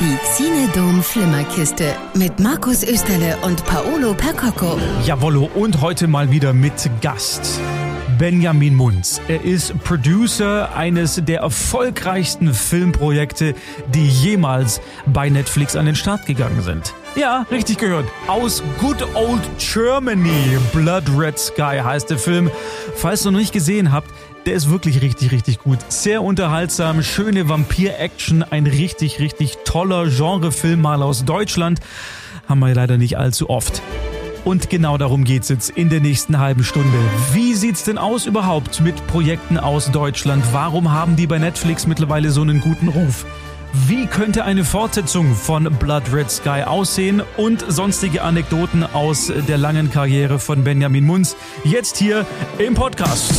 Die Xinedom Flimmerkiste mit Markus Österle und Paolo Percocco. Jawollo, und heute mal wieder mit Gast. Benjamin Munz. Er ist Producer eines der erfolgreichsten Filmprojekte, die jemals bei Netflix an den Start gegangen sind. Ja, richtig gehört. Aus Good Old Germany. Blood Red Sky heißt der Film. Falls ihr noch nicht gesehen habt, der ist wirklich richtig, richtig gut. Sehr unterhaltsam, schöne Vampir-Action, ein richtig, richtig toller Genrefilm mal aus Deutschland. Haben wir leider nicht allzu oft. Und genau darum geht's jetzt in der nächsten halben Stunde. Wie sieht's denn aus überhaupt mit Projekten aus Deutschland? Warum haben die bei Netflix mittlerweile so einen guten Ruf? Wie könnte eine Fortsetzung von Blood Red Sky aussehen und sonstige Anekdoten aus der langen Karriere von Benjamin Munz jetzt hier im Podcast.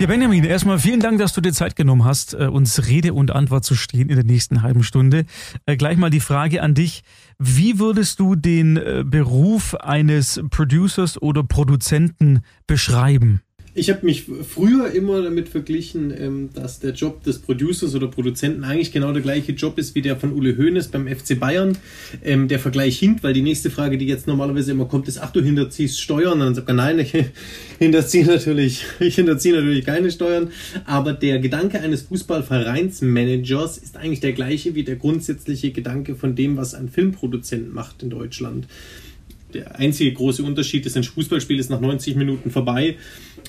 Ja, Benjamin, erstmal vielen Dank, dass du dir Zeit genommen hast, äh, uns Rede und Antwort zu stehen in der nächsten halben Stunde. Äh, gleich mal die Frage an dich. Wie würdest du den äh, Beruf eines Producers oder Produzenten beschreiben? Ich habe mich früher immer damit verglichen, ähm, dass der Job des Producers oder Produzenten eigentlich genau der gleiche Job ist wie der von Ule Hoeneß beim FC Bayern. Ähm, der Vergleich hinkt, weil die nächste Frage, die jetzt normalerweise immer kommt, ist, ach du hinterziehst Steuern. Und dann sagt er, nein, ich hinterziehe natürlich, ich hinterziehe natürlich keine Steuern. Aber der Gedanke eines Fußballvereinsmanagers ist eigentlich der gleiche wie der grundsätzliche Gedanke von dem, was ein Filmproduzent macht in Deutschland der einzige große Unterschied ist, ein Fußballspiel ist nach 90 Minuten vorbei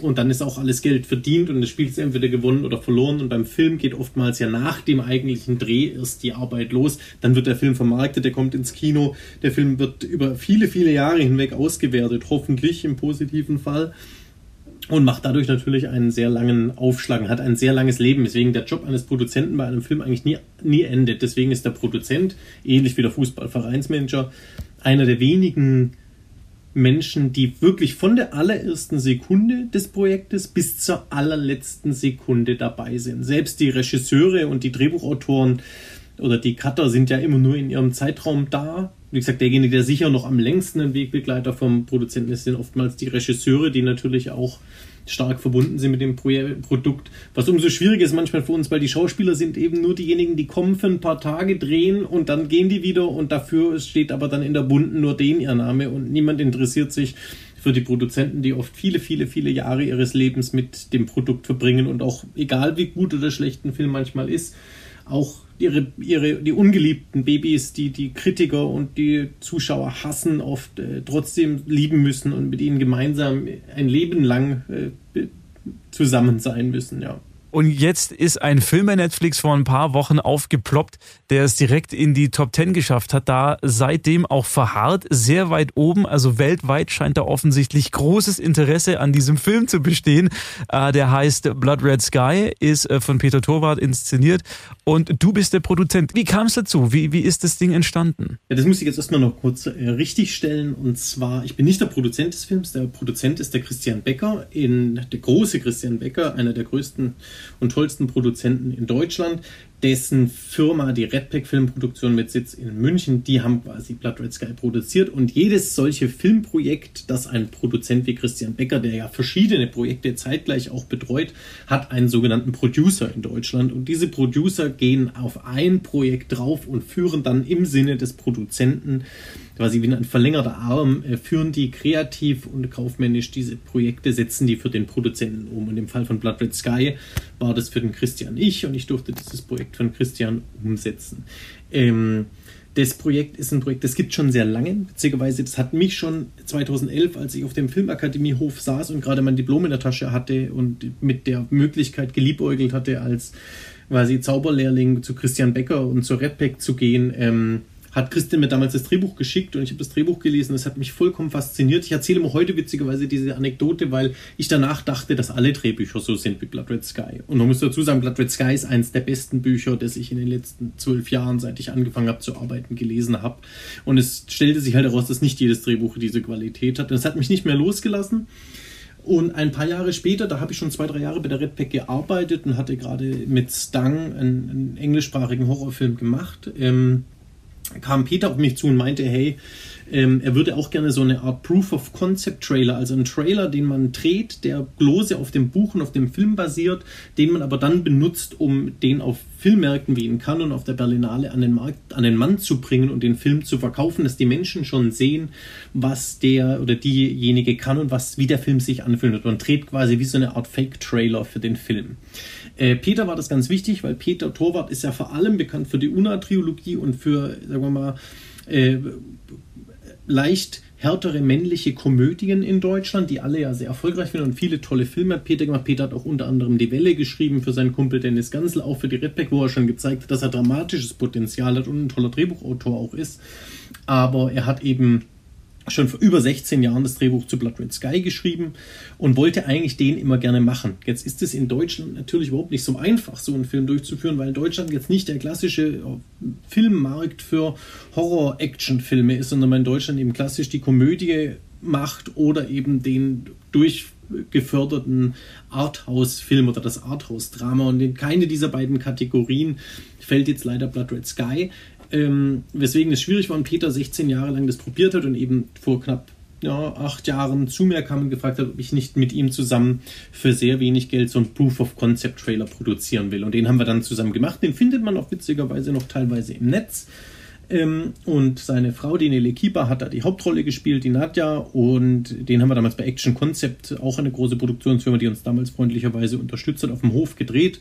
und dann ist auch alles Geld verdient und das Spiel ist entweder gewonnen oder verloren. Und beim Film geht oftmals ja nach dem eigentlichen Dreh erst die Arbeit los. Dann wird der Film vermarktet, der kommt ins Kino. Der Film wird über viele, viele Jahre hinweg ausgewertet, hoffentlich im positiven Fall. Und macht dadurch natürlich einen sehr langen Aufschlag, hat ein sehr langes Leben, weswegen der Job eines Produzenten bei einem Film eigentlich nie, nie endet. Deswegen ist der Produzent, ähnlich wie der Fußballvereinsmanager, einer der wenigen Menschen, die wirklich von der allerersten Sekunde des Projektes bis zur allerletzten Sekunde dabei sind. Selbst die Regisseure und die Drehbuchautoren oder die Cutter sind ja immer nur in ihrem Zeitraum da. Wie gesagt, derjenige, der sicher noch am längsten ein Wegbegleiter vom Produzenten ist, sind oftmals die Regisseure, die natürlich auch stark verbunden sind mit dem Pro Produkt. Was umso schwieriger ist manchmal für uns, weil die Schauspieler sind eben nur diejenigen, die kommen für ein paar Tage, drehen und dann gehen die wieder und dafür steht aber dann in der Bunden nur den ihr Name und niemand interessiert sich für die Produzenten, die oft viele, viele, viele Jahre ihres Lebens mit dem Produkt verbringen und auch egal wie gut oder schlecht ein Film manchmal ist, auch ihre, ihre, die ungeliebten Babys, die die Kritiker und die Zuschauer hassen, oft äh, trotzdem lieben müssen und mit ihnen gemeinsam ein Leben lang äh, zusammen sein müssen, ja. Und jetzt ist ein Film bei Netflix vor ein paar Wochen aufgeploppt, der es direkt in die Top 10 geschafft hat, da seitdem auch verharrt, sehr weit oben, also weltweit scheint da offensichtlich großes Interesse an diesem Film zu bestehen. Äh, der heißt Blood Red Sky, ist äh, von Peter Torwart inszeniert und du bist der Produzent. Wie kam es dazu? Wie, wie ist das Ding entstanden? Ja, das muss ich jetzt erstmal noch kurz äh, richtig stellen und zwar, ich bin nicht der Produzent des Films, der Produzent ist der Christian Becker, in, der große Christian Becker, einer der größten und tollsten Produzenten in Deutschland, dessen Firma, die Redpack Filmproduktion mit Sitz in München, die haben quasi Blood Red Sky produziert und jedes solche Filmprojekt, das ein Produzent wie Christian Becker, der ja verschiedene Projekte zeitgleich auch betreut, hat einen sogenannten Producer in Deutschland und diese Producer gehen auf ein Projekt drauf und führen dann im Sinne des Produzenten quasi wie ein verlängerter Arm, äh, führen die kreativ und kaufmännisch diese Projekte, setzen die für den Produzenten um. Und im Fall von Blood Red Sky war das für den Christian ich und ich durfte dieses Projekt von Christian umsetzen. Ähm, das Projekt ist ein Projekt, das gibt schon sehr lange. Witzigerweise, das hat mich schon 2011, als ich auf dem Filmakademiehof saß und gerade mein Diplom in der Tasche hatte und mit der Möglichkeit geliebäugelt hatte, als quasi Zauberlehrling zu Christian Becker und zur Redpack zu gehen, ähm, hat Christian mir damals das Drehbuch geschickt und ich habe das Drehbuch gelesen. Das hat mich vollkommen fasziniert. Ich erzähle mir heute witzigerweise diese Anekdote, weil ich danach dachte, dass alle Drehbücher so sind wie Blood Red Sky. Und man muss dazu sagen, Blood Red Sky ist eines der besten Bücher, das ich in den letzten zwölf Jahren, seit ich angefangen habe zu arbeiten, gelesen habe. Und es stellte sich halt heraus, dass nicht jedes Drehbuch diese Qualität hat. Das hat mich nicht mehr losgelassen. Und ein paar Jahre später, da habe ich schon zwei, drei Jahre bei der Redpack gearbeitet und hatte gerade mit Stang einen, einen englischsprachigen Horrorfilm gemacht. Ähm, kam Peter auf mich zu und meinte, hey, Ähm, er würde auch gerne so eine Art Proof of Concept Trailer, also einen Trailer, den man dreht, der bloße auf dem Buch und auf dem Film basiert, den man aber dann benutzt, um den auf Filmmärkten wie in Cannes und auf der Berlinale an den Markt, an den Mann zu bringen und den Film zu verkaufen, dass die Menschen schon sehen, was der oder diejenige kann und was, wie der Film sich anfühlt. Man dreht quasi wie so eine Art Fake-Trailer für den Film. Äh, Peter war das ganz wichtig, weil Peter Torwart ist ja vor allem bekannt für die Una-Trilogie und für, sagen wir mal, äh, leicht härtere männliche Komödien in Deutschland, die alle ja sehr erfolgreich sind und viele tolle Filme hat Peter gemacht. Peter hat auch unter anderem Die Welle geschrieben für seinen Kumpel Dennis Gansel, auch für die Redback, wo er schon gezeigt hat, dass er dramatisches Potenzial hat und ein toller Drehbuchautor auch ist. Aber er hat eben schon vor über 16 Jahren das Drehbuch zu Blood Red Sky geschrieben und wollte eigentlich den immer gerne machen. Jetzt ist es in Deutschland natürlich überhaupt nicht so einfach, so einen Film durchzuführen, weil Deutschland jetzt nicht der klassische äh, Filmmarkt für Horror-Action-Filme ist, sondern man in Deutschland eben klassisch die Komödie macht oder eben den durchgeförderten Arthouse-Film oder das Arthouse-Drama. Und in keine dieser beiden Kategorien fällt jetzt leider Blood Red Sky. Ähm, weswegen es schwierig war und Peter 16 Jahre lang das probiert hat und eben vor knapp ja, acht Jahren zu mir kam und gefragt hat, ob ich nicht mit ihm zusammen für sehr wenig Geld so einen Proof of Concept Trailer produzieren will. Und den haben wir dann zusammen gemacht. Den findet man auch witzigerweise noch teilweise im Netz. Ähm, und seine Frau, die Nele Kieper, hat da die Hauptrolle gespielt, die Nadja. Und den haben wir damals bei Action Concept, auch eine große Produktionsfirma, die uns damals freundlicherweise unterstützt hat, auf dem Hof gedreht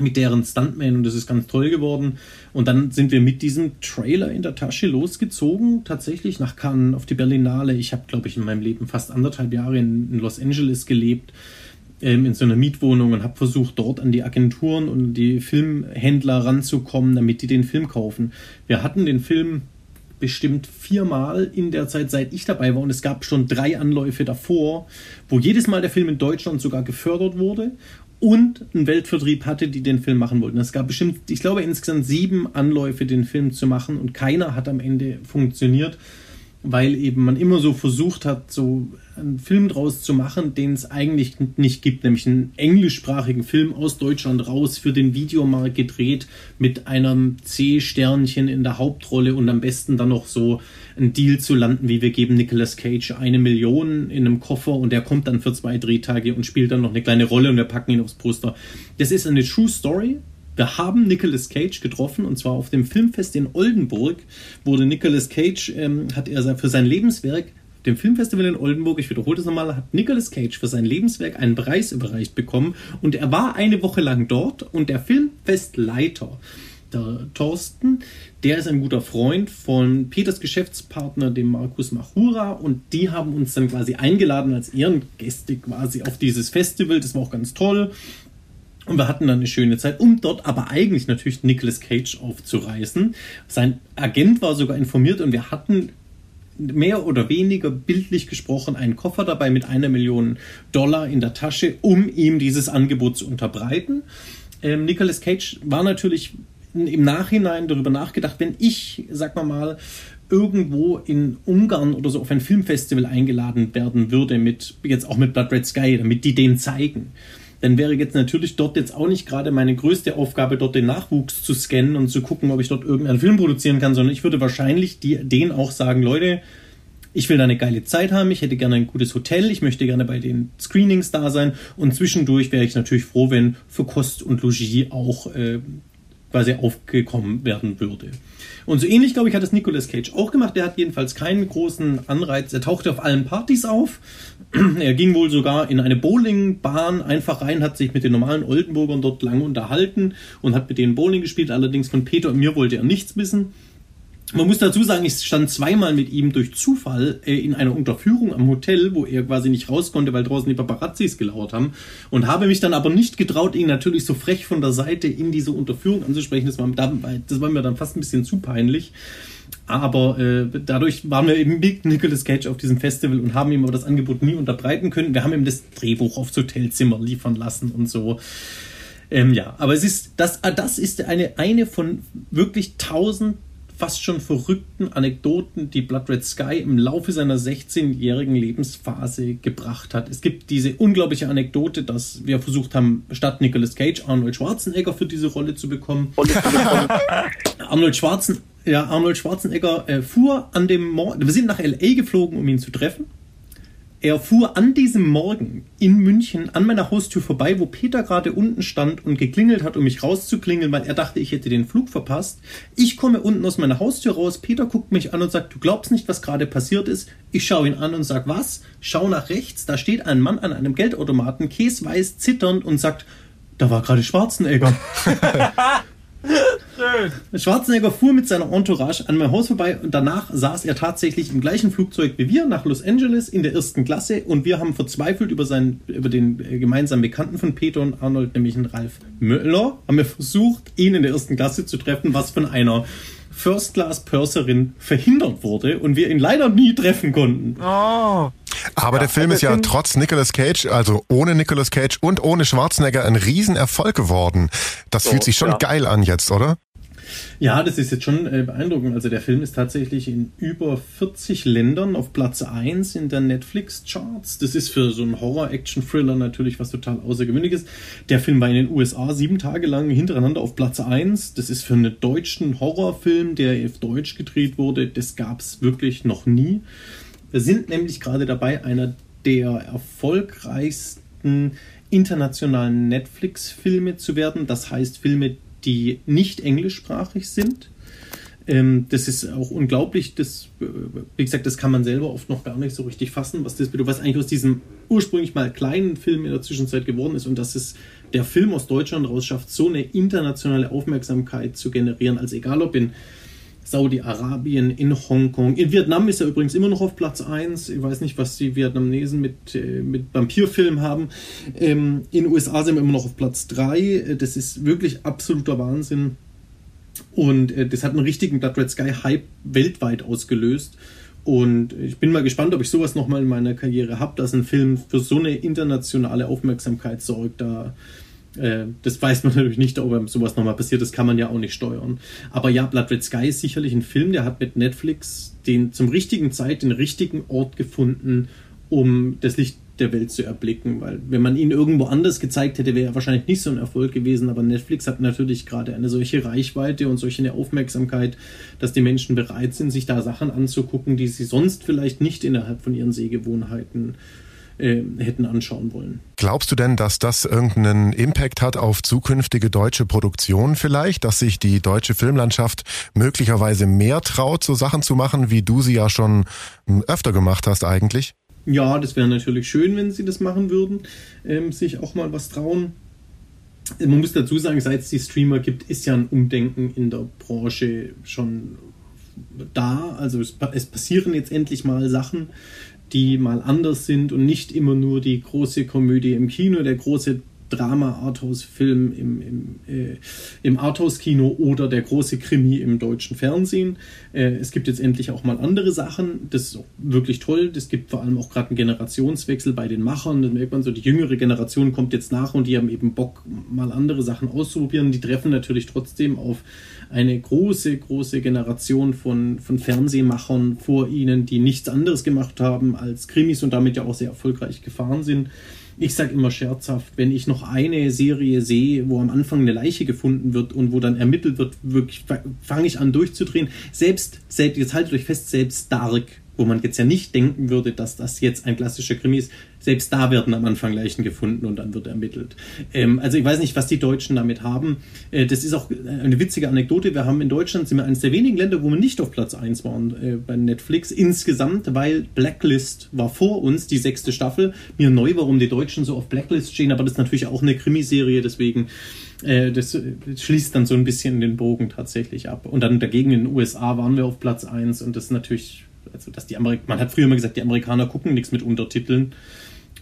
mit deren Stuntman und das ist ganz toll geworden. Und dann sind wir mit diesem Trailer in der Tasche losgezogen, tatsächlich nach Cannes auf die Berlinale. Ich habe, glaube ich, in meinem Leben fast anderthalb Jahre in, Los Angeles gelebt, ähm, in so einer Mietwohnung und habe versucht, dort an die Agenturen und die Filmhändler ranzukommen, damit die den Film kaufen. Wir hatten den Film bestimmt viermal in der Zeit, seit ich dabei war. Und es gab schon drei Anläufe davor, wo jedes Mal der Film in Deutschland sogar gefördert wurde und einen Weltvertrieb hatte, die den Film machen wollten. Es gab bestimmt, ich glaube, insgesamt sieben Anläufe, den Film zu machen und keiner hat am Ende funktioniert weil eben man immer so versucht hat, so einen Film draus zu machen, den es eigentlich nicht gibt, nämlich einen englischsprachigen Film aus Deutschland raus für den Videomarkt gedreht mit einem C-Sternchen in der Hauptrolle und am besten dann noch so einen Deal zu landen, wie wir geben Nicolas Cage eine Million in einem Koffer und der kommt dann für zwei Drehtage und spielt dann noch eine kleine Rolle und wir packen ihn aufs Poster. Das ist eine True Story, wir haben Nicolas Cage getroffen und zwar auf dem Filmfest in Oldenburg wurde Nicolas Cage, ähm, hat er für sein Lebenswerk dem Filmfestival in Oldenburg, ich wiederhole das nochmal, hat Nicolas Cage für sein Lebenswerk einen Preis überreicht bekommen. Und er war eine Woche lang dort und der Filmfestleiter, der Thorsten, der ist ein guter Freund von Peters Geschäftspartner, dem Markus Machura. Und die haben uns dann quasi eingeladen als Ehrengäste quasi auf dieses Festival, das war auch ganz toll und wir hatten dann eine schöne Zeit, um dort aber eigentlich natürlich Nicolas Cage aufzureißen. Sein Agent war sogar informiert und wir hatten mehr oder weniger bildlich gesprochen einen Koffer dabei mit einer Million Dollar in der Tasche, um ihm dieses Angebot zu unterbreiten. Ähm, Nicolas Cage war natürlich im Nachhinein darüber nachgedacht, wenn ich, sag mal mal, irgendwo in Ungarn oder so auf ein Filmfestival eingeladen werden würde, mit jetzt auch mit Blood Red Sky, damit die den zeigen dann wäre jetzt natürlich dort jetzt auch nicht gerade meine größte Aufgabe, dort den Nachwuchs zu scannen und zu gucken, ob ich dort irgendeinen Film produzieren kann, sondern ich würde wahrscheinlich die, denen auch sagen, Leute, ich will da eine geile Zeit haben, ich hätte gerne ein gutes Hotel, ich möchte gerne bei den Screenings da sein und zwischendurch wäre ich natürlich froh, wenn für Kost und Logis auch äh, quasi aufgekommen werden würde. Und so ähnlich, glaube ich, hat es Nicolas Cage auch gemacht. Der hat jedenfalls keinen großen Anreiz. Er tauchte auf allen Partys auf. er ging wohl sogar in eine Bowlingbahn einfach rein, hat sich mit den normalen Oldenburgern dort lange unterhalten und hat mit denen Bowling gespielt. Allerdings von Peter und mir wollte er nichts wissen. Man muss dazu sagen, ich stand zweimal mit ihm durch Zufall äh, in einer Unterführung am Hotel, wo er quasi nicht raus konnte, weil draußen die Paparazzis gelauert haben. Und habe mich dann aber nicht getraut, ihn natürlich so frech von der Seite in diese Unterführung anzusprechen. Das war, das war mir dann fast ein bisschen zu peinlich. Aber äh, dadurch waren wir eben mit Nicolas Cage auf diesem Festival und haben ihm aber das Angebot nie unterbreiten können. Wir haben ihm das Drehbuch aufs Hotelzimmer liefern lassen und so. Ähm, ja, aber es ist, das, das ist eine, eine von wirklich tausend fast schon verrückten Anekdoten, die Blood Red Sky im Laufe seiner 16-jährigen Lebensphase gebracht hat. Es gibt diese unglaubliche Anekdote, dass wir versucht haben, statt Nicolas Cage Arnold Schwarzenegger für diese Rolle zu bekommen. Arnold Schwarzenegger Ja, Arnold Schwarzenegger äh, fuhr an dem Morgen, wir sind nach L.A. geflogen, um ihn zu treffen. Er fuhr an diesem Morgen in München an meiner Haustür vorbei, wo Peter gerade unten stand und geklingelt hat, um mich rauszuklingeln, weil er dachte, ich hätte den Flug verpasst. Ich komme unten aus meiner Haustür raus, Peter guckt mich an und sagt, du glaubst nicht, was gerade passiert ist. Ich schaue ihn an und sag, was? Schau nach rechts, da steht ein Mann an einem Geldautomaten, käsweiß, zitternd und sagt, da war gerade Schwarzenegger. Schön. Schwarzenegger fuhr mit seiner Entourage an meinem Haus vorbei und danach saß er tatsächlich im gleichen Flugzeug wie wir nach Los Angeles in der ersten Klasse und wir haben verzweifelt über, seinen, über den äh, gemeinsamen Bekannten von Peter und Arnold, nämlich einen Ralf Möller, haben wir versucht, ihn in der ersten Klasse zu treffen, was von einer First-Class-Purserin verhindert wurde und wir ihn leider nie treffen konnten. Oh. Aber ja, der Film ist ja trotz Nicolas Cage, also ohne Nicolas Cage und ohne Schwarzenegger ein Riesenerfolg geworden. Das so, fühlt sich schon ja. geil an jetzt, oder? Ja, das ist jetzt schon äh, beeindruckend. Also der Film ist tatsächlich in über 40 Ländern auf Platz 1 in der Netflix-Charts. Das ist für so einen Horror-Action-Thriller natürlich was total Außergewöhnliches. Der Film war in den USA sieben Tage lang hintereinander auf Platz 1. Das ist für einen deutschen Horrorfilm, der auf Deutsch gedreht wurde, das gab es wirklich noch nie. Wir sind nämlich gerade dabei, einer der erfolgreichsten internationalen Netflix-Filme zu werden. Das heißt Filme, die nicht englischsprachig sind. Ähm, das ist auch unglaublich. Das, äh, wie gesagt, das kann man selber oft noch gar nicht so richtig fassen, was das bedeutet, was eigentlich aus diesem ursprünglich mal kleinen Film in der Zwischenzeit geworden ist und dass es der Film aus Deutschland raus schafft, so eine internationale Aufmerksamkeit zu generieren. Also egal ob in Saudi-Arabien, in Hongkong. In Vietnam ist er übrigens immer noch auf Platz 1. Ich weiß nicht, was die Vietnamesen mit, äh, mit Vampirfilmen haben. Ähm, in den USA sind wir immer noch auf Platz 3. Das ist wirklich absoluter Wahnsinn. Und äh, das hat einen richtigen Blood Red Sky Hype weltweit ausgelöst. Und ich bin mal gespannt, ob ich sowas nochmal in meiner Karriere habe, dass ein Film für so eine internationale Aufmerksamkeit sorgt. Da äh, das weiß man natürlich nicht, ob sowas nochmal passiert, das kann man ja auch nicht steuern. Aber ja, Blood Red Sky ist sicherlich ein Film, der hat mit Netflix den zum richtigen Zeit den richtigen Ort gefunden, um das Licht der Welt zu erblicken, weil wenn man ihn irgendwo anders gezeigt hätte, wäre er wahrscheinlich nicht so ein Erfolg gewesen, aber Netflix hat natürlich gerade eine solche Reichweite und solche eine Aufmerksamkeit, dass die Menschen bereit sind, sich da Sachen anzugucken, die sie sonst vielleicht nicht innerhalb von ihren Sehgewohnheiten äh, äh, hätten anschauen wollen. Glaubst du denn, dass das irgendeinen Impact hat auf zukünftige deutsche Produktionen vielleicht, dass sich die deutsche Filmlandschaft möglicherweise mehr traut, so Sachen zu machen, wie du sie ja schon hm, öfter gemacht hast eigentlich? Ja, das wäre natürlich schön, wenn sie das machen würden, ähm, sich auch mal was trauen. Man muss dazu sagen, seit es die Streamer gibt, ist ja ein Umdenken in der Branche schon da. Also es, es passieren jetzt endlich mal Sachen, die mal anders sind und nicht immer nur die große Komödie im Kino, der große Drama-Arthouse-Film im, im, äh, im Arthouse-Kino oder der große Krimi im deutschen Fernsehen. Äh, es gibt jetzt endlich auch mal andere Sachen. Das ist wirklich toll. Es gibt vor allem auch gerade einen Generationswechsel bei den Machern. Da merkt man so, die jüngere Generation kommt jetzt nach und die haben eben Bock, mal andere Sachen auszuprobieren. Die treffen natürlich trotzdem auf eine große, große Generation von, von Fernsehmachern vor ihnen, die nichts anderes gemacht haben als Krimis und damit ja auch sehr erfolgreich gefahren sind ich sage immer scherzhaft, wenn ich noch eine Serie sehe, wo am Anfang eine Leiche gefunden wird und wo dann ermittelt wird, wirklich fange ich an durchzudrehen. Selbst, selbst, jetzt haltet euch fest, selbst Dark, wo man jetzt ja nicht denken würde, dass das jetzt ein klassischer Krimi ist, selbst da werden am Anfang Leichen gefunden und dann wird ermittelt. Ähm, also ich weiß nicht, was die Deutschen damit haben. Äh, das ist auch eine witzige Anekdote. Wir haben in Deutschland, sind wir eines der wenigen Länder, wo wir nicht auf Platz 1 waren äh, bei Netflix insgesamt, weil Blacklist war vor uns, die sechste Staffel. Mir neu, warum die Deutschen so auf Blacklist stehen, aber das ist natürlich auch eine Krimiserie, deswegen äh, das schließt dann so ein bisschen den Bogen tatsächlich ab. Und dann dagegen in den USA waren wir auf Platz 1 und das ist natürlich also dass die Amerik man hat früher immer gesagt, die Amerikaner gucken nichts mit Untertiteln.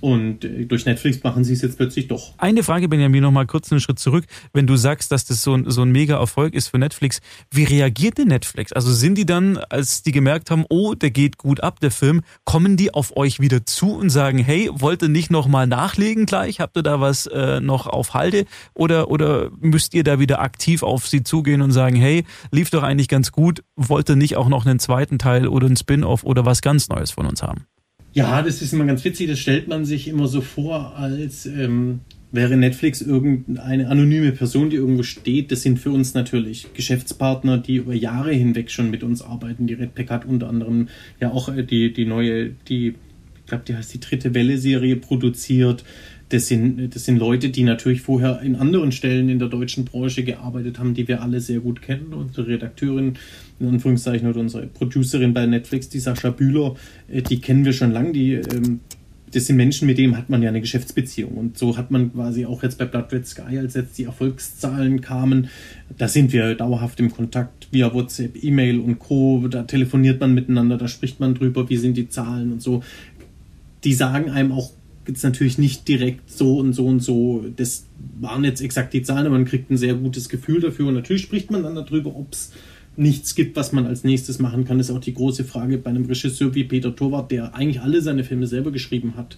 Und äh, durch Netflix machen sie es jetzt plötzlich doch. Eine Frage, Benjamin, noch mal kurz einen Schritt zurück. Wenn du sagst, dass das so ein, so ein mega Erfolg ist für Netflix, wie reagiert denn Netflix? Also sind die dann, als die gemerkt haben, oh, der geht gut ab, der Film, kommen die auf euch wieder zu und sagen, hey, wollt ihr nicht noch mal nachlegen gleich? Habt ihr da was äh, noch auf Halde? Oder, oder müsst ihr da wieder aktiv auf sie zugehen und sagen, hey, lief doch eigentlich ganz gut, wollt ihr nicht auch noch einen zweiten Teil oder einen Spin-off oder was ganz Neues von uns haben? Ja, das ist immer ganz witzig. Das stellt man sich immer so vor, als ähm, wäre Netflix irgendeine anonyme Person, die irgendwo steht, das sind für uns natürlich Geschäftspartner, die über Jahre hinweg schon mit uns arbeiten. Die Redpack hat unter anderem ja auch äh, die, die neue, die, ich glaube, die heißt die dritte Welle-Serie produziert. Das sind, das sind Leute, die natürlich vorher in anderen Stellen in der deutschen Branche gearbeitet haben, die wir alle sehr gut kennen. Unsere Redakteurin, in Anführungszeichen, oder unsere Producerin bei Netflix, die Sascha Bühler, äh, die kennen wir schon lange. Die ähm, das sind Menschen, mit denen hat man ja eine Geschäftsbeziehung. Und so hat man quasi auch jetzt bei Blood Red Sky, als jetzt die Erfolgszahlen kamen, da sind wir dauerhaft im Kontakt via WhatsApp, E-Mail und Co. Da telefoniert man miteinander, da spricht man drüber, wie sind die Zahlen und so. Die sagen einem auch jetzt natürlich nicht direkt so und so und so, das waren jetzt exakt die Zahlen, aber man kriegt ein sehr gutes Gefühl dafür. Und natürlich spricht man dann darüber, ob es nichts gibt, was man als nächstes machen kann, ist auch die große Frage bei einem Regisseur wie Peter Torwart, der eigentlich alle seine Filme selber geschrieben hat.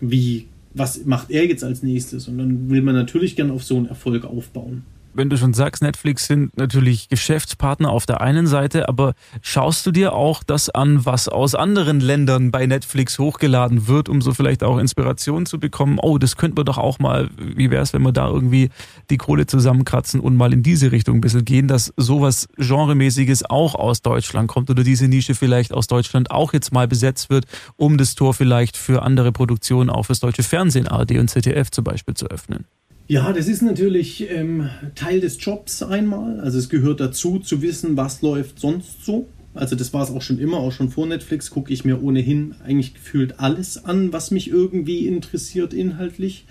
Wie, was macht er jetzt als nächstes? Und dann will man natürlich gern auf so einen Erfolg aufbauen wenn du schon sagst, Netflix sind natürlich Geschäftspartner auf der einen Seite, aber schaust du dir auch das an, was aus anderen Ländern bei Netflix hochgeladen wird, um so vielleicht auch Inspiration zu bekommen? Oh, das könnten wir doch auch mal, wie wäre es, wenn wir da irgendwie die Kohle zusammenkratzen und mal in diese Richtung ein bisschen gehen, dass sowas Genremäßiges auch aus Deutschland kommt oder diese Nische vielleicht aus Deutschland auch jetzt mal besetzt wird, um das Tor vielleicht für andere Produktionen, auch fürs deutsche Fernsehen, ARD und ZDF zum Beispiel zu öffnen? Ja, das ist natürlich ähm, Teil des Jobs einmal. Also es gehört dazu, zu wissen, was läuft sonst so. Also das war es auch schon immer, auch schon vor Netflix gucke ich mir ohnehin eigentlich gefühlt alles an, was mich irgendwie interessiert inhaltlich.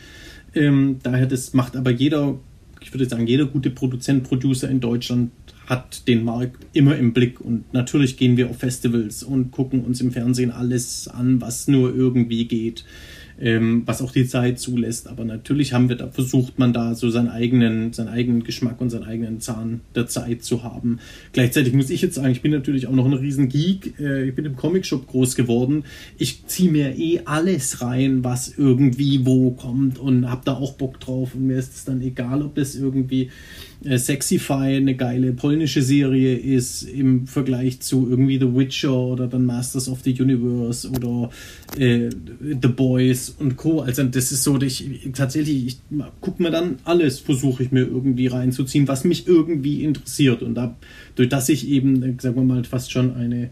Ähm, daher, das macht aber jeder, ich würde sagen, jeder gute Produzent, Producer in Deutschland hat den Markt immer im Blick. Und natürlich gehen wir auf Festivals und gucken uns im Fernsehen alles an, was nur irgendwie geht ähm, was auch die Zeit zulässt. Aber natürlich haben wir da, versucht man da so seinen eigenen, seinen eigenen Geschmack und seinen eigenen Zahn der Zeit zu haben. Gleichzeitig muss ich jetzt sagen, ich bin natürlich auch noch ein riesen Geek. Äh, ich bin im Comicshop groß geworden. Ich ziehe mir eh alles rein, was irgendwie wo kommt und habe da auch Bock drauf. Und mir ist es dann egal, ob das irgendwie äh, Sexify eine geile polnische Serie ist im Vergleich zu irgendwie The Witcher oder dann Masters of the Universe oder äh, The Boys und Co. Also das ist so, ich tatsächlich, ich gucke mir dann alles, versuche ich mir irgendwie reinzuziehen, was mich irgendwie interessiert. Und da, durch das ich eben, sagen wir mal, fast schon eine,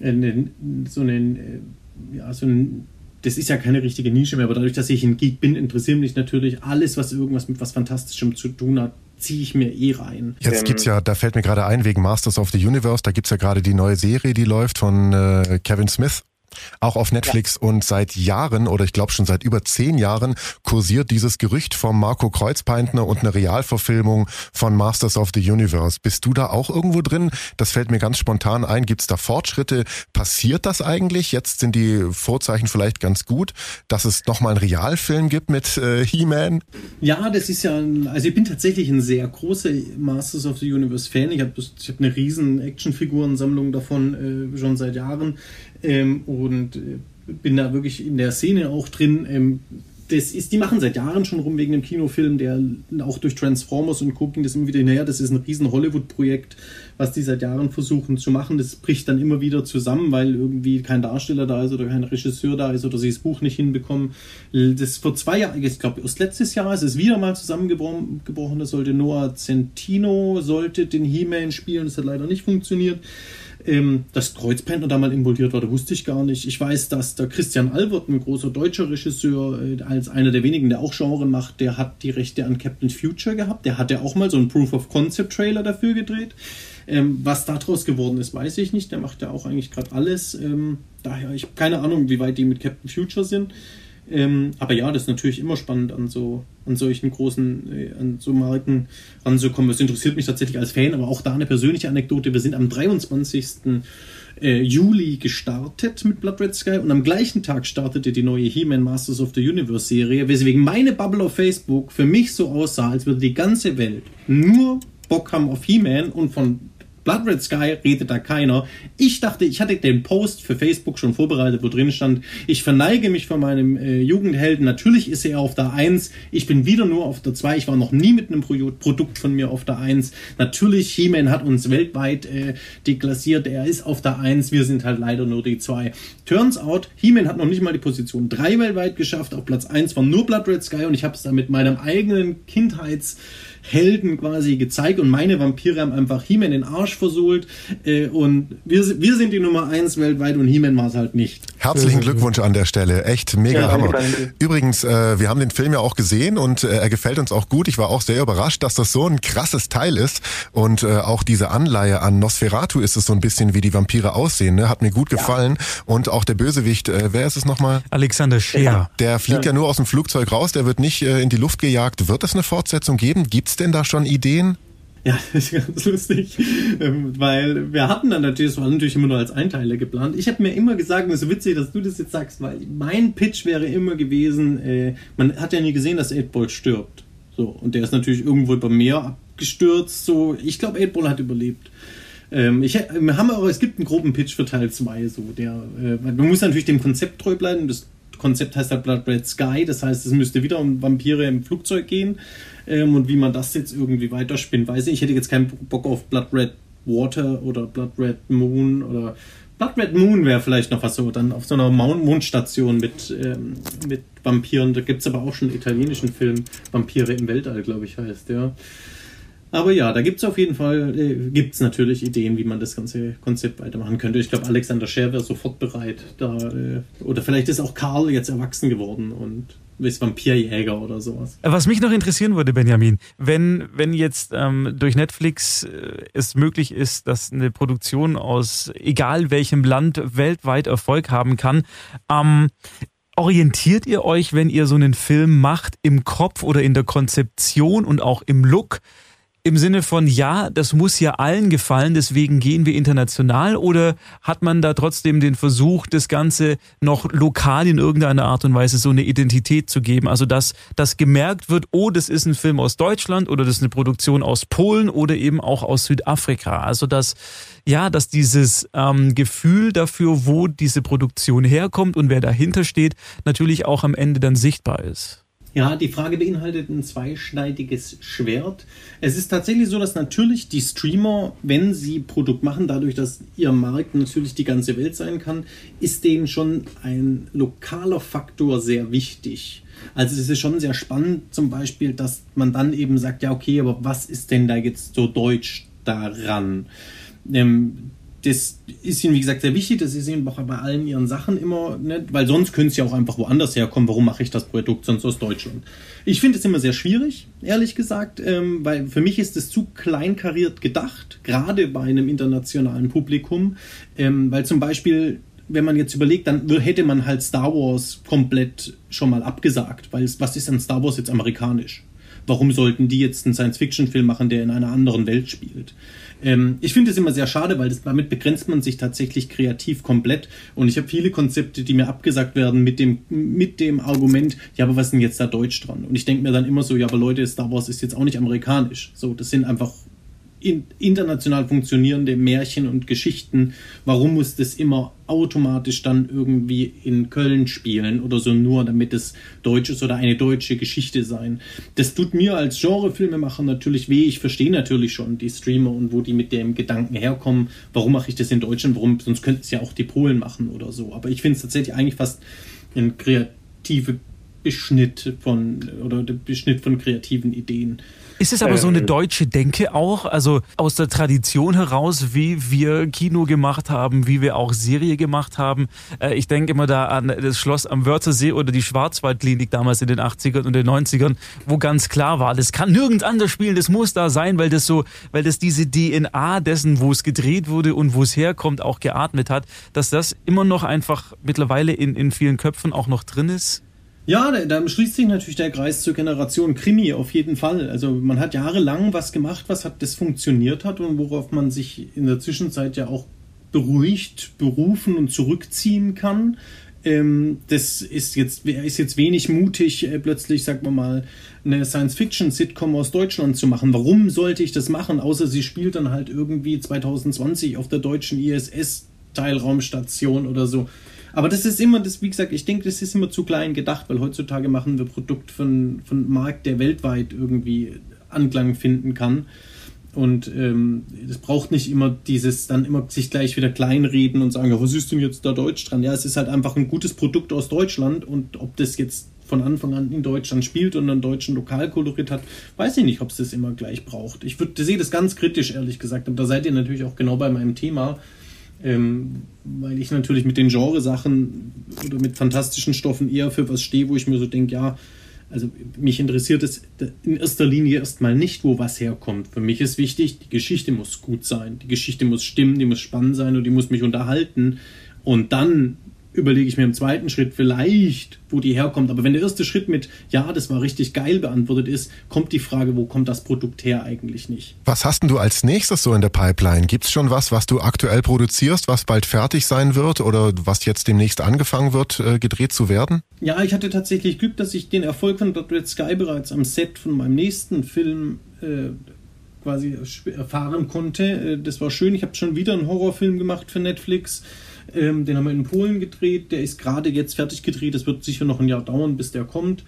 eine so einen, äh, ja, so ein das ist ja keine richtige Nische mehr, aber dadurch, dass ich ein Geek bin, interessiert mich natürlich alles, was irgendwas mit was Fantastischem zu tun hat, ziehe ich mir eh rein. Jetzt gibt's ja, da fällt mir gerade ein, wegen Masters of the Universe, da gibt's ja gerade die neue Serie, die läuft von äh, Kevin Smith auch auf Netflix ja. und seit Jahren oder ich glaube schon seit über zehn Jahren kursiert dieses Gerücht vom Marco Kreuzpeintner und eine Realverfilmung von Masters of the Universe. Bist du da auch irgendwo drin? Das fällt mir ganz spontan ein. Gibt es da Fortschritte? Passiert das eigentlich? Jetzt sind die Vorzeichen vielleicht ganz gut, dass es nochmal einen Realfilm gibt mit äh, He-Man? Ja, das ist ja, also ich bin tatsächlich ein sehr großer Masters of the Universe Fan. Ich habe hab eine riesen Actionfigurensammlung davon äh, schon seit Jahren ähm, und äh, bin da wirklich in der Szene auch drin. Ähm, das ist, die machen seit Jahren schon rum wegen dem Kinofilm, der auch durch Transformers und gucken das immer wieder hinterher. Das ist ein riesen Hollywood-Projekt, was die seit Jahren versuchen zu machen. Das bricht dann immer wieder zusammen, weil irgendwie kein Darsteller da ist oder kein Regisseur da ist oder sie das Buch nicht hinbekommen. Das vor zwei Jahren, ich glaube, erst letztes Jahr ist es wieder mal zusammengebrochen. Das sollte Noah Centino, sollte den He-Man spielen. Das hat leider nicht funktioniert. Ähm, dass Kreuzpanther da mal involviert war, wusste ich gar nicht. Ich weiß, dass der Christian Albert, ein großer deutscher Regisseur, äh, als einer der wenigen, der auch Genre macht, der hat die Rechte an Captain Future gehabt. Der hat ja auch mal so einen Proof of Concept Trailer dafür gedreht. Ähm, was daraus geworden ist, weiß ich nicht. Der macht ja auch eigentlich gerade alles. Ähm, daher, ich habe keine Ahnung, wie weit die mit Captain Future sind. Ähm, aber ja, das ist natürlich immer spannend, an so an solchen großen, äh, an so Marken ranzukommen. Das interessiert mich tatsächlich als Fan, aber auch da eine persönliche Anekdote. Wir sind am 23. Äh, Juli gestartet mit Blood Red Sky und am gleichen Tag startete die neue He-Man Masters of the Universe Serie, weswegen meine Bubble auf Facebook für mich so aussah, als würde die ganze Welt nur Bock haben auf He-Man und von Blood Red Sky redet da keiner. Ich dachte, ich hatte den Post für Facebook schon vorbereitet, wo drin stand, ich verneige mich von meinem äh, Jugendhelden. Natürlich ist er auf der 1. Ich bin wieder nur auf der 2. Ich war noch nie mit einem Pro Produkt von mir auf der 1. Natürlich, He-Man hat uns weltweit äh, deklassiert. Er ist auf der 1. Wir sind halt leider nur die 2. Turns out, He-Man hat noch nicht mal die Position 3 weltweit geschafft. Auf Platz 1 war nur Blood Red Sky und ich habe es da mit meinem eigenen Kindheits- Helden quasi gezeigt und meine Vampire haben einfach He-Man den Arsch versohlt äh, und wir, wir sind die Nummer eins weltweit und He-Man war es halt nicht. Herzlichen Glückwunsch an der Stelle, echt mega ja, Hammer. Übrigens, äh, wir haben den Film ja auch gesehen und äh, er gefällt uns auch gut. Ich war auch sehr überrascht, dass das so ein krasses Teil ist und äh, auch diese Anleihe an Nosferatu ist es so ein bisschen, wie die Vampire aussehen, ne? hat mir gut gefallen ja. und auch der Bösewicht, äh, wer ist es nochmal? Alexander Scheer. Der fliegt ja. ja nur aus dem Flugzeug raus, der wird nicht äh, in die Luft gejagt. Wird es eine Fortsetzung geben? Gibt's denn da schon Ideen? Ja, das ist ganz lustig, ähm, weil wir hatten dann natürlich, das war natürlich immer nur als Einteiler geplant. Ich habe mir immer gesagt, es ist witzig, dass du das jetzt sagst, weil mein Pitch wäre immer gewesen, äh, man hat ja nie gesehen, dass 8 stirbt. So, und der ist natürlich irgendwo über Meer abgestürzt. So, ich glaube, 8 hat überlebt. Ähm, ich, wir haben aber, es gibt einen groben Pitch für Teil 2, so der, äh, man muss natürlich dem Konzept treu bleiben. Das Konzept heißt halt Blood Red Sky, das heißt, es müsste wieder um Vampire im Flugzeug gehen. Ähm, und wie man das jetzt irgendwie weiterspinnt, weiß ich. Ich hätte jetzt keinen Bock auf Blood Red Water oder Blood Red Moon oder Blood Red Moon wäre vielleicht noch was so, dann auf so einer Mondstation mit, ähm, mit Vampiren. Da gibt es aber auch schon einen italienischen Film, Vampire im Weltall, glaube ich, heißt der. Aber ja, da gibt es auf jeden Fall, äh, gibt es natürlich Ideen, wie man das ganze Konzept weitermachen könnte. Ich glaube, Alexander Scher wäre sofort bereit. Da, äh, oder vielleicht ist auch Karl jetzt erwachsen geworden und ist Vampirjäger oder sowas. Was mich noch interessieren würde, Benjamin, wenn, wenn jetzt ähm, durch Netflix äh, es möglich ist, dass eine Produktion aus egal welchem Land weltweit Erfolg haben kann, ähm, orientiert ihr euch, wenn ihr so einen Film macht, im Kopf oder in der Konzeption und auch im Look im Sinne von, ja, das muss ja allen gefallen, deswegen gehen wir international oder hat man da trotzdem den Versuch, das Ganze noch lokal in irgendeiner Art und Weise so eine Identität zu geben? Also, dass das gemerkt wird, oh, das ist ein Film aus Deutschland oder das ist eine Produktion aus Polen oder eben auch aus Südafrika. Also, dass, ja, dass dieses ähm, Gefühl dafür, wo diese Produktion herkommt und wer dahinter steht, natürlich auch am Ende dann sichtbar ist. Ja, die Frage beinhaltet ein zweischneidiges Schwert. Es ist tatsächlich so, dass natürlich die Streamer, wenn sie Produkt machen, dadurch, dass ihr Markt natürlich die ganze Welt sein kann, ist denen schon ein lokaler Faktor sehr wichtig. Also es ist schon sehr spannend zum Beispiel, dass man dann eben sagt, ja okay, aber was ist denn da jetzt so deutsch daran? Ähm, das ist ihnen, wie gesagt, sehr wichtig. Das ist ihnen auch bei allen ihren Sachen immer, ne? weil sonst können sie auch einfach woanders herkommen. Warum mache ich das Produkt sonst aus Deutschland? Ich finde es immer sehr schwierig, ehrlich gesagt, ähm, weil für mich ist es zu kleinkariert gedacht, gerade bei einem internationalen Publikum, ähm, weil zum Beispiel wenn man jetzt überlegt, dann hätte man halt Star Wars komplett schon mal abgesagt, weil was ist an Star Wars jetzt amerikanisch? Warum sollten die jetzt einen Science-Fiction-Film machen, der in einer anderen Welt spielt? Ähm, ich finde es immer sehr schade, weil das, damit begrenzt man sich tatsächlich kreativ komplett. Und ich habe viele Konzepte, die mir abgesagt werden mit dem, mit dem Argument, ja, aber was ist denn jetzt da Deutsch dran? Und ich denke mir dann immer so, ja, aber Leute, Star Wars ist jetzt auch nicht amerikanisch. So, das sind einfach in, international funktionierende Märchen und Geschichten, warum muss das immer automatisch dann irgendwie in Köln spielen oder so nur, damit es deutsch ist oder eine deutsche Geschichte sein? Das tut mir als Genrefilmemacher natürlich weh. Ich verstehe natürlich schon die Streamer und wo die mit dem Gedanken herkommen, warum mache ich das in Deutschland, warum, sonst könnten es ja auch die Polen machen oder so. Aber ich finde es tatsächlich eigentlich fast ein kreative Beschnitt von oder der Beschnitt von kreativen Ideen. Ist es aber so eine äh, deutsche Denke auch, also aus der Tradition heraus, wie wir Kino gemacht haben, wie wir auch Serie gemacht haben? Äh, ich denke immer da an das Schloss am Wörthersee oder die Schwarzwaldklinik damals in den 80ern und den 90ern, wo ganz klar war, das kann nirgends anders spielen, das muss da sein, weil das so, weil das diese DNA dessen, wo es gedreht wurde und wo es herkommt, auch geatmet hat, dass das immer noch einfach mittlerweile in, in vielen Köpfen auch noch drin ist. Ja, da, schließt sich natürlich der Kreis zur Generation Krimi auf jeden Fall. Also man hat jahrelang was gemacht, was hat das funktioniert hat und worauf man sich in der Zwischenzeit ja auch beruhigt, berufen und zurückziehen kann. Ähm, das ist jetzt, ist jetzt wenig mutig, äh, plötzlich, sagen wir mal, eine Science-Fiction-Sitcom aus Deutschland zu machen. Warum sollte ich das machen? Außer sie spielt dann halt irgendwie 2020 auf der deutschen ISS-Teilraumstation oder so. Aber das ist immer, das, wie gesagt, ich denke, das ist immer zu klein gedacht, weil heutzutage machen wir Produkt von, von Markt, der weltweit irgendwie Anklang finden kann. Und ähm, es braucht nicht immer dieses, dann immer sich gleich wieder kleinreden und sagen, was ist denn jetzt da Deutsch dran? Ja, es ist halt einfach ein gutes Produkt aus Deutschland und ob das jetzt von Anfang an in Deutschland spielt und einen deutschen Lokalkolorit hat, weiß ich nicht, ob es das immer gleich braucht. Ich würde sehe das ganz kritisch, ehrlich gesagt. Und da seid ihr natürlich auch genau bei meinem Thema. Ähm, weil ich natürlich mit den Genresachen oder mit fantastischen Stoffen eher für was stehe, wo ich mir so denke, ja, also mich interessiert es in erster Linie erstmal nicht, wo was herkommt. Für mich ist wichtig, die Geschichte muss gut sein, die Geschichte muss stimmen, die muss spannend sein und die muss mich unterhalten. Und dann überlege ich mir im zweiten Schritt vielleicht, wo die herkommt. Aber wenn der erste Schritt mit Ja, das war richtig geil beantwortet ist, kommt die Frage, wo kommt das Produkt her eigentlich nicht. Was hast denn du als nächstes so in der Pipeline? Gibt es schon was, was du aktuell produzierst, was bald fertig sein wird oder was jetzt demnächst angefangen wird, äh, gedreht zu werden? Ja, ich hatte tatsächlich Glück, dass ich den Erfolg von. Red Sky bereits am Set von meinem nächsten Film äh, quasi erfahren konnte. Äh, das war schön. Ich habe schon wieder einen Horrorfilm gemacht für Netflix. Ähm, den haben wir in Polen gedreht. Der ist gerade jetzt fertig gedreht. Das wird sicher noch ein Jahr dauern, bis der kommt.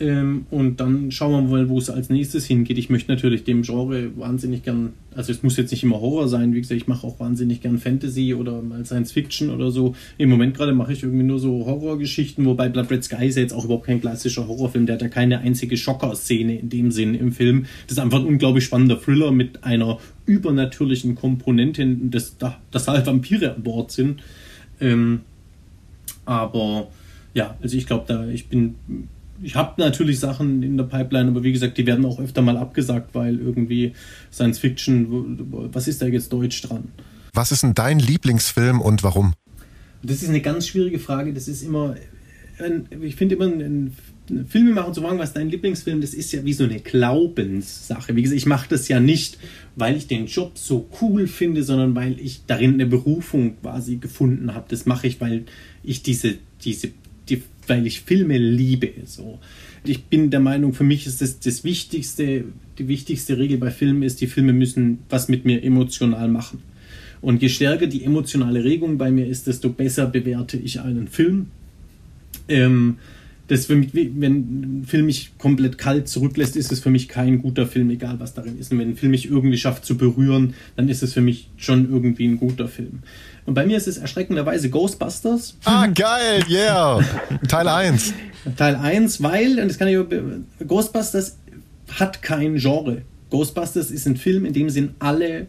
Ähm, und dann schauen wir mal, wo es als nächstes hingeht. Ich möchte natürlich dem Genre wahnsinnig gern, also es muss jetzt nicht immer Horror sein, wie gesagt, ich mache auch wahnsinnig gern Fantasy oder mal Science Fiction oder so. Im Moment gerade mache ich irgendwie nur so Horrorgeschichten, wobei Blood Red Sky ist ja jetzt auch überhaupt kein klassischer Horrorfilm, der hat ja keine einzige Schocker-Szene in dem Sinn im Film. Das ist einfach ein unglaublich spannender Thriller mit einer übernatürlichen Komponente, dass, dass halt Vampire an Bord sind. Ähm, aber ja, also ich glaube, da ich bin, ich habe natürlich Sachen in der Pipeline, aber wie gesagt, die werden auch öfter mal abgesagt, weil irgendwie Science Fiction, was ist da jetzt Deutsch dran? Was ist denn dein Lieblingsfilm und warum? Das ist eine ganz schwierige Frage. Das ist immer, ich finde immer ein Filme machen zu fragen, was dein Lieblingsfilm, das ist ja wie so eine Glaubenssache. Wie gesagt, ich mache das ja nicht, weil ich den Job so cool finde, sondern weil ich darin eine Berufung quasi gefunden habe. Das mache ich, weil ich diese, diese, die, weil ich Filme liebe. So. Ich bin der Meinung, für mich ist das das Wichtigste, die wichtigste Regel bei Filmen ist, die Filme müssen was mit mir emotional machen. Und je stärker die emotionale Regung bei mir ist, desto besser bewerte ich einen Film. Ähm, das für mich, wenn ein Film mich komplett kalt zurücklässt, ist es für mich kein guter Film, egal was darin ist. Und wenn ein Film mich irgendwie schafft zu berühren, dann ist es für mich schon irgendwie ein guter Film. Und bei mir ist es erschreckenderweise Ghostbusters. Ah, geil, yeah. Teil 1. Teil 1, weil, und das kann ich, Ghostbusters hat kein Genre. Ghostbusters ist ein Film, in dem sind alle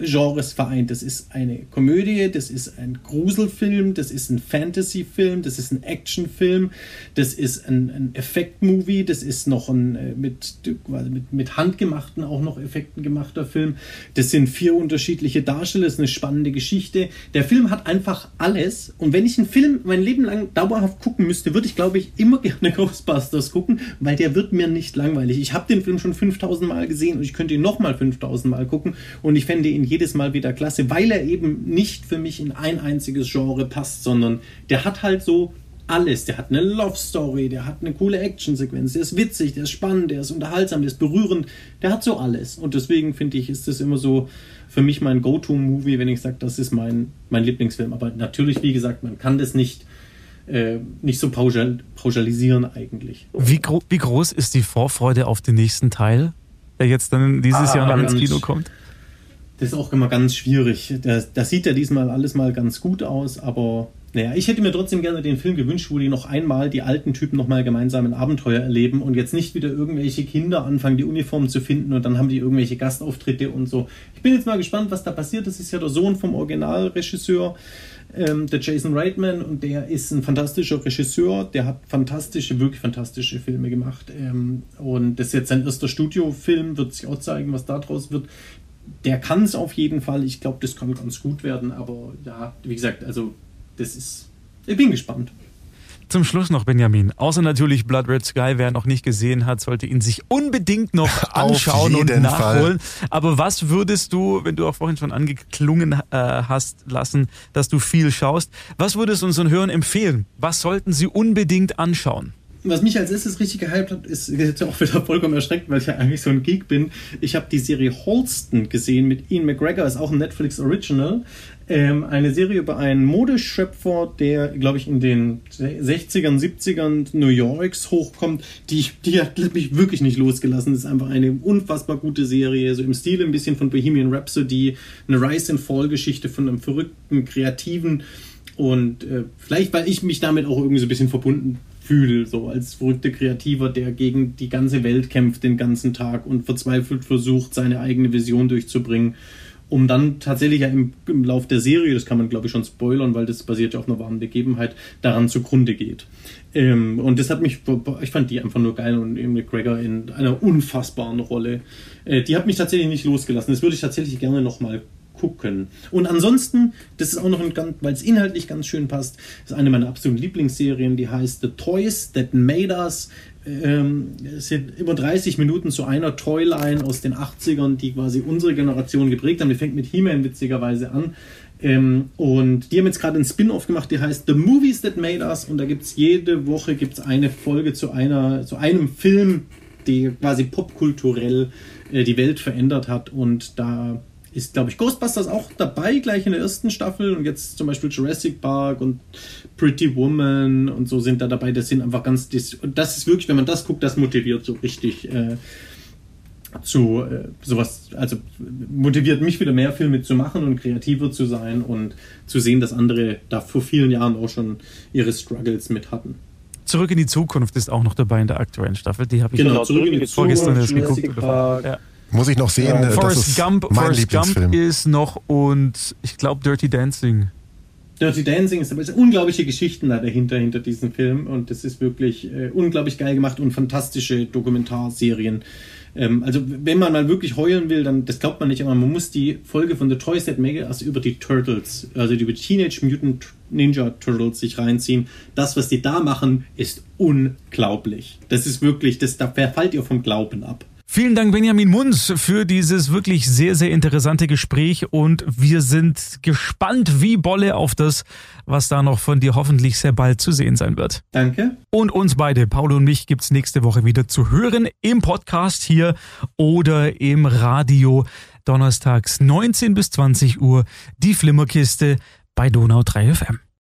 Genres vereint. Das ist eine Komödie, das ist ein Gruselfilm, das ist ein Fantasyfilm, das ist ein Actionfilm, das ist ein, ein Effektmovie, das ist noch ein äh, mit, mit, mit handgemachten auch noch Effekten gemachter Film. Das sind vier unterschiedliche Darsteller, das ist eine spannende Geschichte. Der Film hat einfach alles. Und wenn ich einen Film mein Leben lang dauerhaft gucken müsste, würde ich, glaube ich, immer gerne Ghostbusters gucken, weil der wird mir nicht langweilig. Ich habe den Film schon 5000 Mal gesehen und ich könnte ihn nochmal 5000 Mal gucken und ich fände ihn jedes Mal wieder klasse, weil er eben nicht für mich in ein einziges Genre passt, sondern der hat halt so alles. Der hat eine Love Story, der hat eine coole Actionsequenz, der ist witzig, der ist spannend, der ist unterhaltsam, der ist berührend, der hat so alles. Und deswegen finde ich, ist das immer so für mich mein Go-To-Movie, wenn ich sage, das ist mein, mein Lieblingsfilm. Aber natürlich, wie gesagt, man kann das nicht, äh, nicht so pauschal, pauschalisieren eigentlich. Wie, gro wie groß ist die Vorfreude auf den nächsten Teil, der jetzt dann dieses ah, Jahr noch ins Kino kommt? Das ist auch immer ganz schwierig. Das, das sieht ja diesmal alles mal ganz gut aus, aber naja, ich hätte mir trotzdem gerne den Film gewünscht, wo die noch einmal die alten Typen nochmal gemeinsam ein Abenteuer erleben und jetzt nicht wieder irgendwelche Kinder anfangen, die Uniform zu finden und dann haben die irgendwelche Gastauftritte und so. Ich bin jetzt mal gespannt, was da passiert. Das ist ja der Sohn vom Originalregisseur, ähm, der Jason Reitman, und der ist ein fantastischer Regisseur. Der hat fantastische, wirklich fantastische Filme gemacht. Ähm, und das ist jetzt sein erster Studiofilm, wird sich auch zeigen, was da draus wird der kann es auf jeden Fall. Ich glaube, das kann ganz gut werden. Aber ja, wie gesagt, also das ist. Ich bin gespannt. Zum Schluss noch, Benjamin. Außer natürlich Blood Red Sky, wer noch nicht gesehen hat, sollte ihn sich unbedingt noch anschauen und nachholen. Fall. Aber was würdest du, wenn du auch vorhin schon angeklungen äh, hast lassen, dass du viel schaust, was würdest du unseren Hörern empfehlen? Was sollten sie unbedingt anschauen? Was mich als erstes richtig gehypt hat, ist jetzt auch wieder vollkommen erschreckt, weil ich ja eigentlich so ein Geek bin. Ich habe die Serie Holston gesehen mit Ian McGregor, ist auch ein Netflix Original. Ähm, eine Serie über einen Modeschöpfer, der, glaube ich, in den 60ern, 70ern New Yorks hochkommt. Die, die hat mich wirklich nicht losgelassen. Das ist einfach eine unfassbar gute Serie, so im Stil ein bisschen von Bohemian Rhapsody, eine Rise and Fall Geschichte von einem verrückten, kreativen und äh, vielleicht, weil ich mich damit auch irgendwie so ein bisschen verbunden fühle, so als verrückter Kreativer, der gegen die ganze Welt kämpft den ganzen Tag und verzweifelt versucht, seine eigene Vision durchzubringen, um dann tatsächlich ja im, im Lauf der Serie, das kann man glaube ich schon spoilern, weil das basiert ja auf einer wahren Begebenheit, daran zugrunde geht. Ähm, und das hat mich, ich fand die einfach nur geil und eben McGregor in einer unfassbaren Rolle. Äh, die hat mich tatsächlich nicht losgelassen. Das würde ich tatsächlich gerne nochmal gucken. Und ansonsten, das ist auch noch ein ganz, weil es inhaltlich ganz schön passt, ist eine meiner absoluten Lieblingsserien, die heißt The Toys That Made Us. Ähm, es sind immer 30 Minuten zu einer Toyline aus den 80ern, die quasi unsere Generation geprägt haben. Die fängt mit He-Man witzigerweise an. Ähm, und die haben jetzt gerade einen Spin-off gemacht, die heißt The Movies That Made Us. Und da gibt es jede Woche gibt's eine Folge zu, einer, zu einem Film, der quasi popkulturell äh, die Welt verändert hat. Und da ist, glaube ich, Ghostbusters auch dabei, gleich in der ersten Staffel. Und jetzt zum Beispiel Jurassic Park und Pretty Woman und so sind da dabei. Das sind einfach ganz. Und das ist wirklich, wenn man das guckt, das motiviert so richtig. Äh, zu äh, sowas, also motiviert mich wieder mehr Filme zu machen und kreativer zu sein und zu sehen, dass andere da vor vielen Jahren auch schon ihre Struggles mit hatten. Zurück in die Zukunft ist auch noch dabei in der aktuellen Staffel. Die habe ich genau, zurück in die vorgestern erst geguckt. Ja. Muss ich noch sehen. Ja. Forrest Gump, Forrest Gump ist noch und ich glaube Dirty Dancing. Dirty Dancing ist aber es unglaubliche Geschichten da dahinter, hinter diesem Film und das ist wirklich äh, unglaublich geil gemacht und fantastische Dokumentarserien. Ähm, also wenn man mal wirklich heulen will, dann, das glaubt man nicht, aber man muss die Folge von The Toy Set Mega also über die Turtles, also über Teenage Mutant Ninja Turtles sich reinziehen. Das, was die da machen, ist unglaublich. Das ist wirklich, das, da verfallt ihr vom Glauben ab. Vielen Dank, Benjamin Munz, für dieses wirklich sehr, sehr interessante Gespräch und wir sind gespannt wie Bolle auf das, was da noch von dir hoffentlich sehr bald zu sehen sein wird. Danke. Und uns beide, Paul und mich, gibt's nächste Woche wieder zu hören im Podcast hier oder im Radio. Donnerstags 19 bis 20 Uhr die Flimmerkiste bei Donau 3 FM.